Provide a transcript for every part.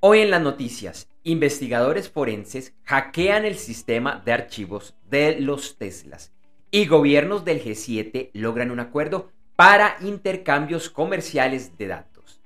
Hoy en las noticias, investigadores forenses hackean el sistema de archivos de los Teslas y gobiernos del G7 logran un acuerdo para intercambios comerciales de datos.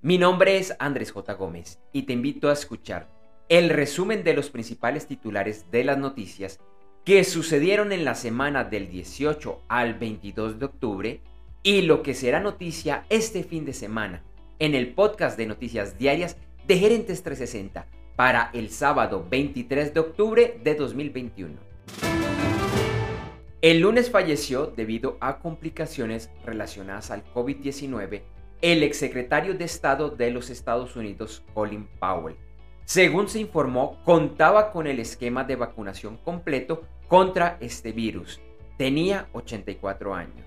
Mi nombre es Andrés J. Gómez y te invito a escuchar el resumen de los principales titulares de las noticias que sucedieron en la semana del 18 al 22 de octubre y lo que será noticia este fin de semana en el podcast de noticias diarias de Gerentes 360 para el sábado 23 de octubre de 2021. El lunes falleció debido a complicaciones relacionadas al COVID-19 el exsecretario de Estado de los Estados Unidos, Colin Powell. Según se informó, contaba con el esquema de vacunación completo contra este virus. Tenía 84 años.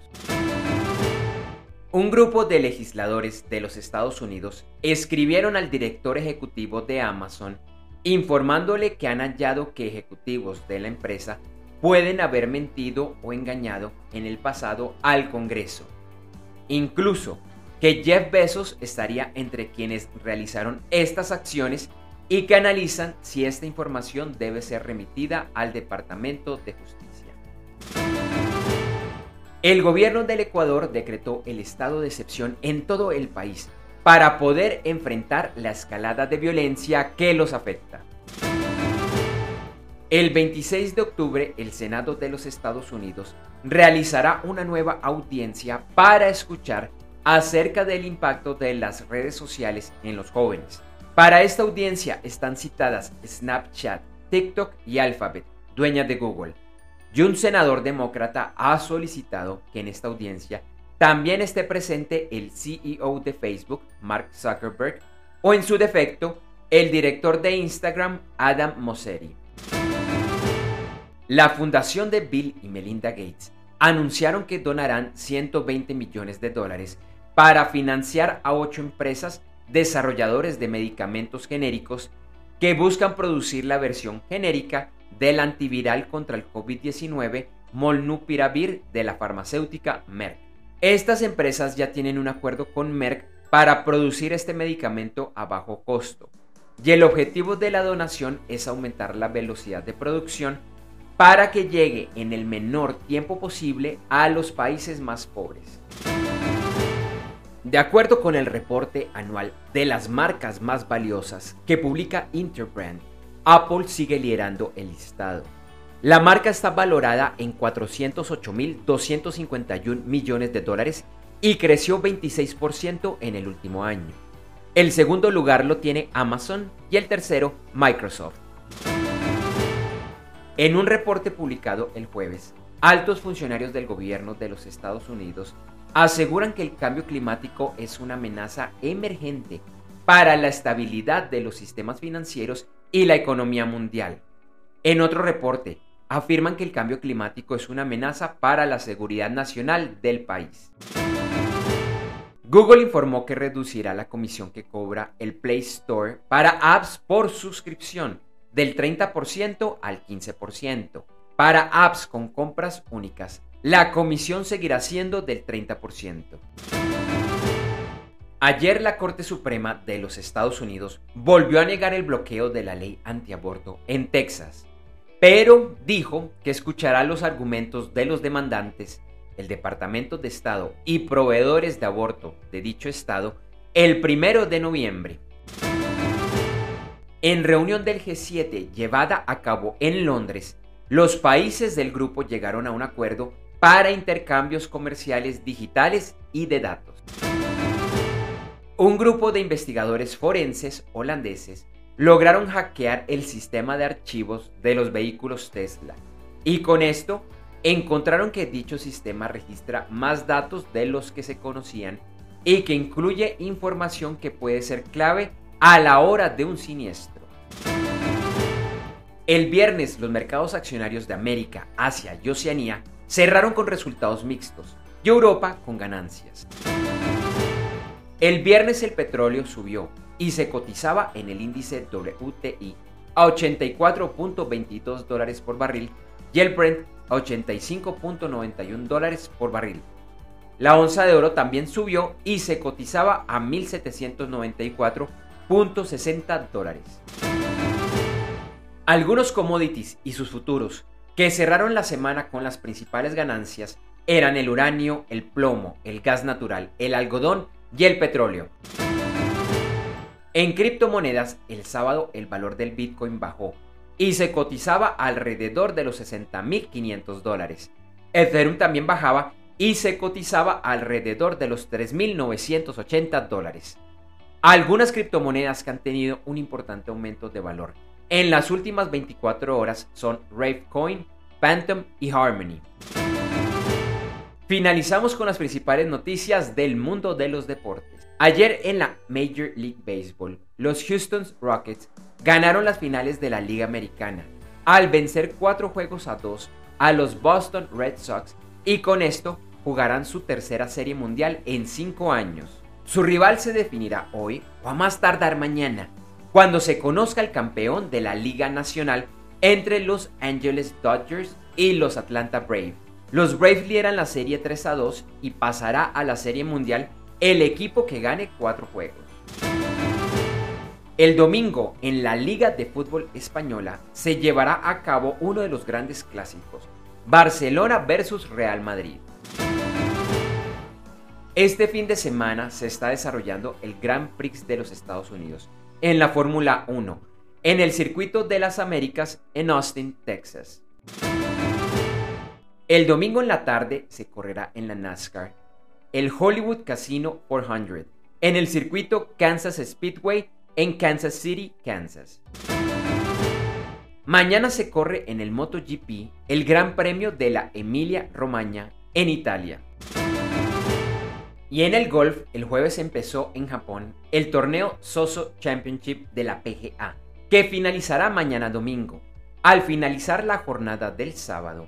Un grupo de legisladores de los Estados Unidos escribieron al director ejecutivo de Amazon informándole que han hallado que ejecutivos de la empresa pueden haber mentido o engañado en el pasado al Congreso. Incluso que Jeff Bezos estaría entre quienes realizaron estas acciones y que analizan si esta información debe ser remitida al Departamento de Justicia. El gobierno del Ecuador decretó el estado de excepción en todo el país para poder enfrentar la escalada de violencia que los afecta. El 26 de octubre, el Senado de los Estados Unidos realizará una nueva audiencia para escuchar acerca del impacto de las redes sociales en los jóvenes. Para esta audiencia están citadas Snapchat, TikTok y Alphabet, dueña de Google y un senador demócrata ha solicitado que en esta audiencia también esté presente el CEO de Facebook, Mark Zuckerberg, o en su defecto, el director de Instagram, Adam Mosseri. La fundación de Bill y Melinda Gates anunciaron que donarán 120 millones de dólares para financiar a ocho empresas desarrolladores de medicamentos genéricos que buscan producir la versión genérica del antiviral contra el COVID-19 Molnupiravir de la farmacéutica Merck. Estas empresas ya tienen un acuerdo con Merck para producir este medicamento a bajo costo. Y el objetivo de la donación es aumentar la velocidad de producción para que llegue en el menor tiempo posible a los países más pobres. De acuerdo con el reporte anual de las marcas más valiosas que publica Interbrand, Apple sigue liderando el listado. La marca está valorada en 408.251 millones de dólares y creció 26% en el último año. El segundo lugar lo tiene Amazon y el tercero Microsoft. En un reporte publicado el jueves, altos funcionarios del gobierno de los Estados Unidos aseguran que el cambio climático es una amenaza emergente para la estabilidad de los sistemas financieros y la economía mundial. En otro reporte, afirman que el cambio climático es una amenaza para la seguridad nacional del país. Google informó que reducirá la comisión que cobra el Play Store para apps por suscripción del 30% al 15%. Para apps con compras únicas, la comisión seguirá siendo del 30%. Ayer la Corte Suprema de los Estados Unidos volvió a negar el bloqueo de la ley antiaborto en Texas, pero dijo que escuchará los argumentos de los demandantes, el Departamento de Estado y proveedores de aborto de dicho estado el primero de noviembre. En reunión del G7 llevada a cabo en Londres, los países del grupo llegaron a un acuerdo para intercambios comerciales digitales y de datos. Un grupo de investigadores forenses holandeses lograron hackear el sistema de archivos de los vehículos Tesla y con esto encontraron que dicho sistema registra más datos de los que se conocían y que incluye información que puede ser clave a la hora de un siniestro. El viernes los mercados accionarios de América, Asia y Oceanía cerraron con resultados mixtos y Europa con ganancias. El viernes el petróleo subió y se cotizaba en el índice WTI a 84.22 dólares por barril y el Brent a 85.91 dólares por barril. La onza de oro también subió y se cotizaba a 1.794 1.60 dólares. Algunos commodities y sus futuros que cerraron la semana con las principales ganancias eran el uranio, el plomo, el gas natural, el algodón y el petróleo. En criptomonedas, el sábado el valor del Bitcoin bajó y se cotizaba alrededor de los 60.500 dólares. Ethereum también bajaba y se cotizaba alrededor de los 3.980 dólares. Algunas criptomonedas que han tenido un importante aumento de valor en las últimas 24 horas son Ravecoin, Phantom y Harmony. Finalizamos con las principales noticias del mundo de los deportes. Ayer en la Major League Baseball, los Houston Rockets ganaron las finales de la Liga Americana al vencer 4 juegos a 2 a los Boston Red Sox y con esto jugarán su tercera serie mundial en 5 años. Su rival se definirá hoy o a más tardar mañana, cuando se conozca el campeón de la Liga Nacional entre los Angeles Dodgers y los Atlanta Braves. Los Braves lideran la serie 3 a 2 y pasará a la serie mundial el equipo que gane 4 juegos. El domingo en la Liga de Fútbol Española se llevará a cabo uno de los grandes clásicos, Barcelona versus Real Madrid. Este fin de semana se está desarrollando el Grand Prix de los Estados Unidos en la Fórmula 1, en el Circuito de las Américas en Austin, Texas. El domingo en la tarde se correrá en la NASCAR el Hollywood Casino 400 en el circuito Kansas Speedway en Kansas City, Kansas. Mañana se corre en el MotoGP el Gran Premio de la Emilia Romagna en Italia. Y en el golf, el jueves empezó en Japón el torneo Soso Championship de la PGA, que finalizará mañana domingo. Al finalizar la jornada del sábado,